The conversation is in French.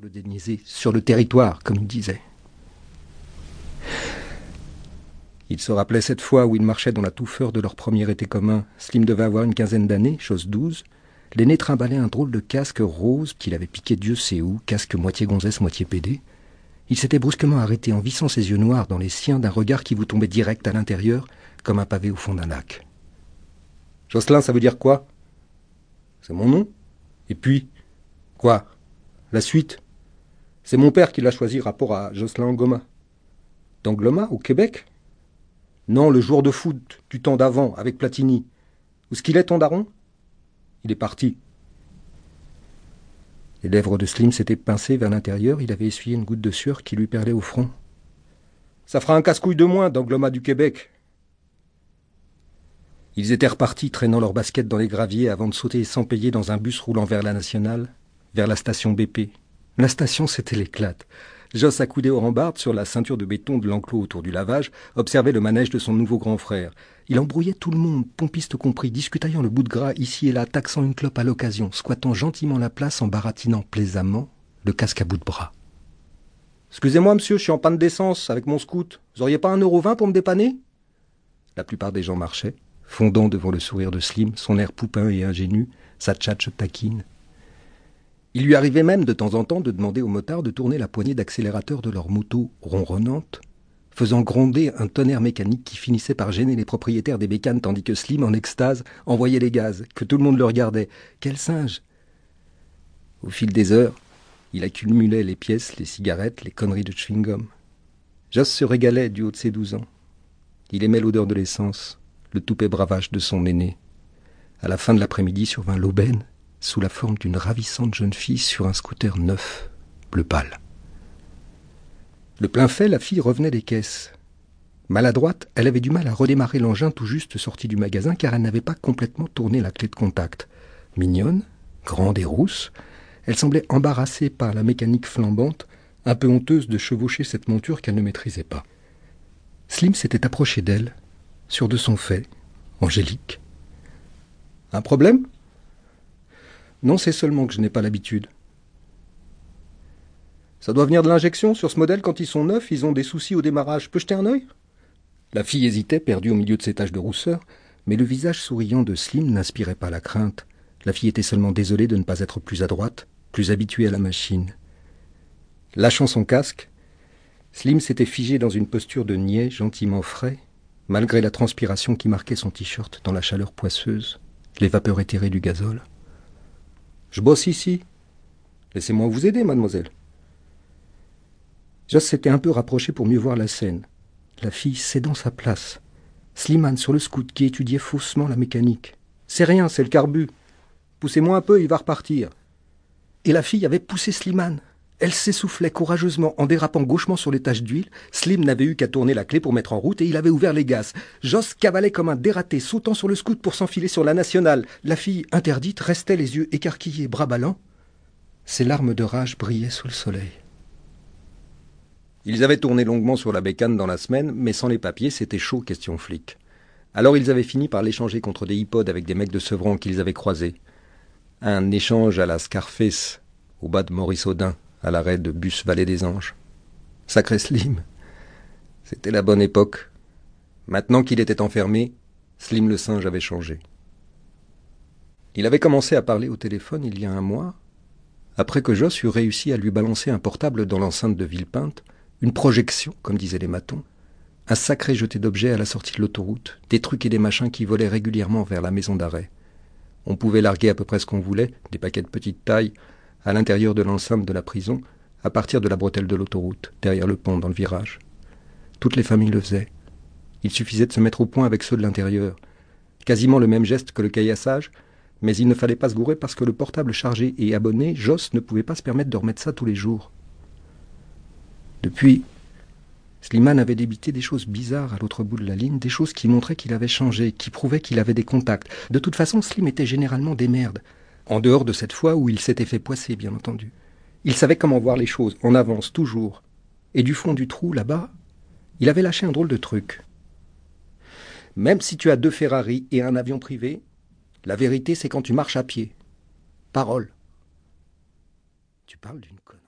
le déniaiser, sur le territoire, comme il disait. Il se rappelait cette fois où ils marchaient dans la touffeur de leur premier été commun. Slim devait avoir une quinzaine d'années, chose douze. L'aîné trimbalait un drôle de casque rose qu'il avait piqué Dieu sait où, casque moitié gonzesse, moitié pédé. Il s'était brusquement arrêté en vissant ses yeux noirs dans les siens d'un regard qui vous tombait direct à l'intérieur, comme un pavé au fond d'un lac. Jocelyn, ça veut dire quoi? C'est mon nom? Et puis Quoi? La suite? C'est mon père qui l'a choisi rapport à Jocelyn Angoma. D'Angloma, au Québec Non, le joueur de foot du temps d'avant, avec Platini. Où ce qu'il est, ton daron Il est parti. Les lèvres de Slim s'étaient pincées vers l'intérieur, il avait essuyé une goutte de sueur qui lui perlait au front. Ça fera un casse-couille de moins, d'Angloma du Québec. Ils étaient repartis, traînant leurs baskets dans les graviers avant de sauter sans payer dans un bus roulant vers la nationale, vers la station BP. La station, c'était l'éclate. Joss, accoudé aux rambardes sur la ceinture de béton de l'enclos autour du lavage, observait le manège de son nouveau grand frère. Il embrouillait tout le monde, pompiste compris, discutaillant le bout de gras ici et là, taxant une clope à l'occasion, squattant gentiment la place en baratinant plaisamment le casque à bout de bras. Excusez-moi, monsieur, je suis en panne d'essence avec mon scout. Vous auriez pas un euro vingt pour me dépanner? La plupart des gens marchaient, fondant devant le sourire de Slim, son air poupin et ingénu, sa tchatche taquine. Il lui arrivait même de temps en temps de demander aux motards de tourner la poignée d'accélérateur de leur moto ronronnante, faisant gronder un tonnerre mécanique qui finissait par gêner les propriétaires des bécanes tandis que Slim, en extase, envoyait les gaz, que tout le monde le regardait. Quel singe Au fil des heures, il accumulait les pièces, les cigarettes, les conneries de chewing-gum. Joss se régalait du haut de ses douze ans. Il aimait l'odeur de l'essence, le toupet bravage de son aîné. À la fin de l'après-midi survint l'aubaine, sous la forme d'une ravissante jeune fille sur un scooter neuf, bleu pâle. Le plein fait, la fille revenait des caisses. Maladroite, elle avait du mal à redémarrer l'engin tout juste sorti du magasin car elle n'avait pas complètement tourné la clé de contact. Mignonne, grande et rousse, elle semblait embarrassée par la mécanique flambante, un peu honteuse de chevaucher cette monture qu'elle ne maîtrisait pas. Slim s'était approché d'elle sûr de son fait, angélique. Un problème? Non, c'est seulement que je n'ai pas l'habitude. Ça doit venir de l'injection sur ce modèle quand ils sont neufs, ils ont des soucis au démarrage. Peux jeter un œil? La fille hésitait, perdue au milieu de ses taches de rousseur, mais le visage souriant de Slim n'inspirait pas la crainte. La fille était seulement désolée de ne pas être plus adroite, plus habituée à la machine. Lâchant son casque, Slim s'était figé dans une posture de niais gentiment frais, malgré la transpiration qui marquait son t-shirt dans la chaleur poisseuse, les vapeurs éthérées du gazole. Je bosse ici. Laissez-moi vous aider, mademoiselle. Joss s'était un peu rapproché pour mieux voir la scène. La fille cédant sa place. Slimane sur le scout qui étudiait faussement la mécanique. C'est rien, c'est le carbu. Poussez-moi un peu, il va repartir. Et la fille avait poussé Slimane. Elle s'essoufflait courageusement en dérapant gauchement sur les taches d'huile. Slim n'avait eu qu'à tourner la clé pour mettre en route et il avait ouvert les gaz. Joss cavalait comme un dératé, sautant sur le scout pour s'enfiler sur la nationale. La fille, interdite, restait les yeux écarquillés, bras ballants. Ses larmes de rage brillaient sous le soleil. Ils avaient tourné longuement sur la bécane dans la semaine, mais sans les papiers, c'était chaud question flic. Alors ils avaient fini par l'échanger contre des hippodes avec des mecs de Sevron qu'ils avaient croisés. Un échange à la Scarface, au bas de Maurice Audin, à l'arrêt de bus Vallée des Anges. Sacré Slim. C'était la bonne époque. Maintenant qu'il était enfermé, Slim le singe avait changé. Il avait commencé à parler au téléphone il y a un mois, après que Joss eut réussi à lui balancer un portable dans l'enceinte de Villepinte, une projection, comme disaient les matons, un sacré jeté d'objets à la sortie de l'autoroute, des trucs et des machins qui volaient régulièrement vers la maison d'arrêt. On pouvait larguer à peu près ce qu'on voulait, des paquets de petite taille, à l'intérieur de l'enceinte de la prison, à partir de la bretelle de l'autoroute, derrière le pont, dans le virage. Toutes les familles le faisaient. Il suffisait de se mettre au point avec ceux de l'intérieur. Quasiment le même geste que le caillassage, mais il ne fallait pas se gourer parce que le portable chargé et abonné, Joss ne pouvait pas se permettre de remettre ça tous les jours. Depuis, Slimane avait débité des choses bizarres à l'autre bout de la ligne, des choses qui montraient qu'il avait changé, qui prouvaient qu'il avait des contacts. De toute façon, Slim était généralement des merdes en dehors de cette fois où il s'était fait poisser, bien entendu. Il savait comment voir les choses, en avance, toujours. Et du fond du trou, là-bas, il avait lâché un drôle de truc. Même si tu as deux Ferrari et un avion privé, la vérité c'est quand tu marches à pied. Parole. Tu parles d'une conne.